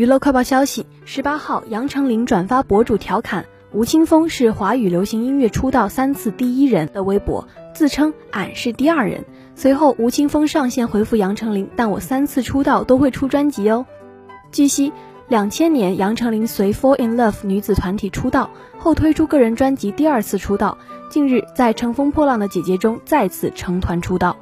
娱乐快报消息十八号杨丞琳转发博主调侃吴青峰是华语流行音乐出道三次第一人的微博自称俺是第二人随后吴青峰上线回复杨丞琳但我三次出道都会出专辑哦。据悉两千年杨丞琳随 fall in love 女子团体出道后推出个人专辑第二次出道近日在乘风破浪的姐姐中再次成团出道。